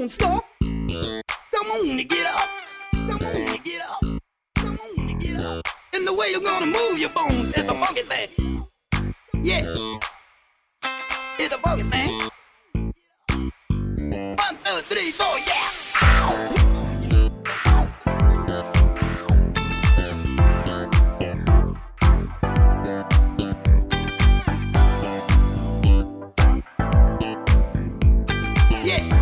on, stop. Come on and get up. Come on and get up. Come on and get up. And the way you're gonna move your bones is a funky thing. Yeah. It's a funky thing. One, two, three, four, yeah. Ow. Yeah.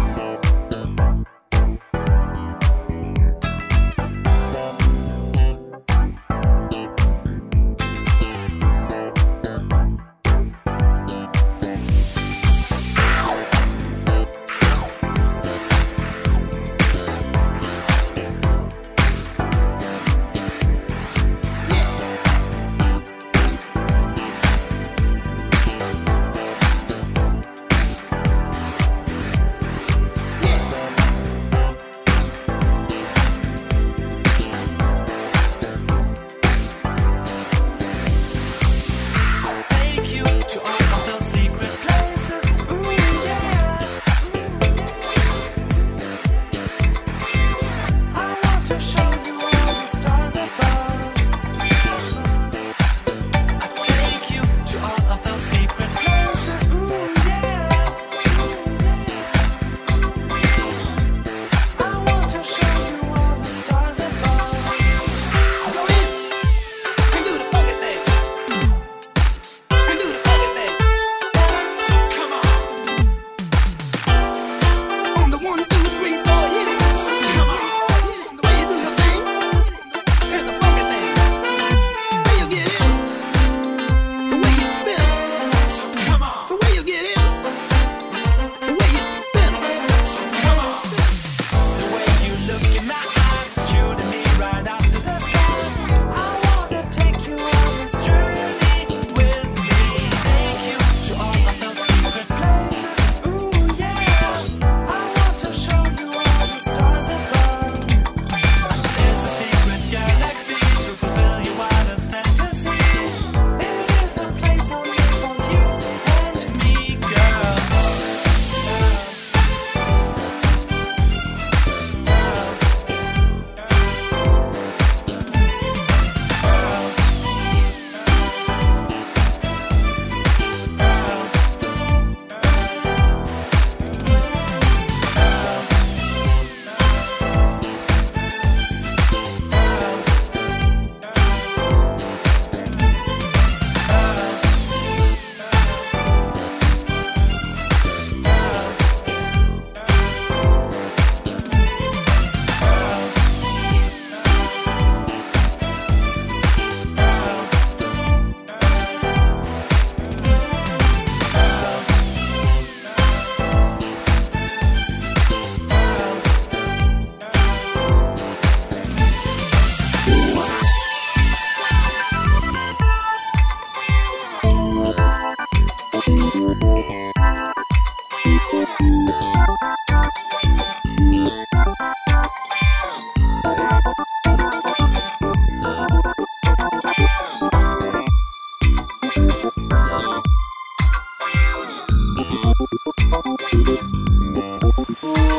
Thank you.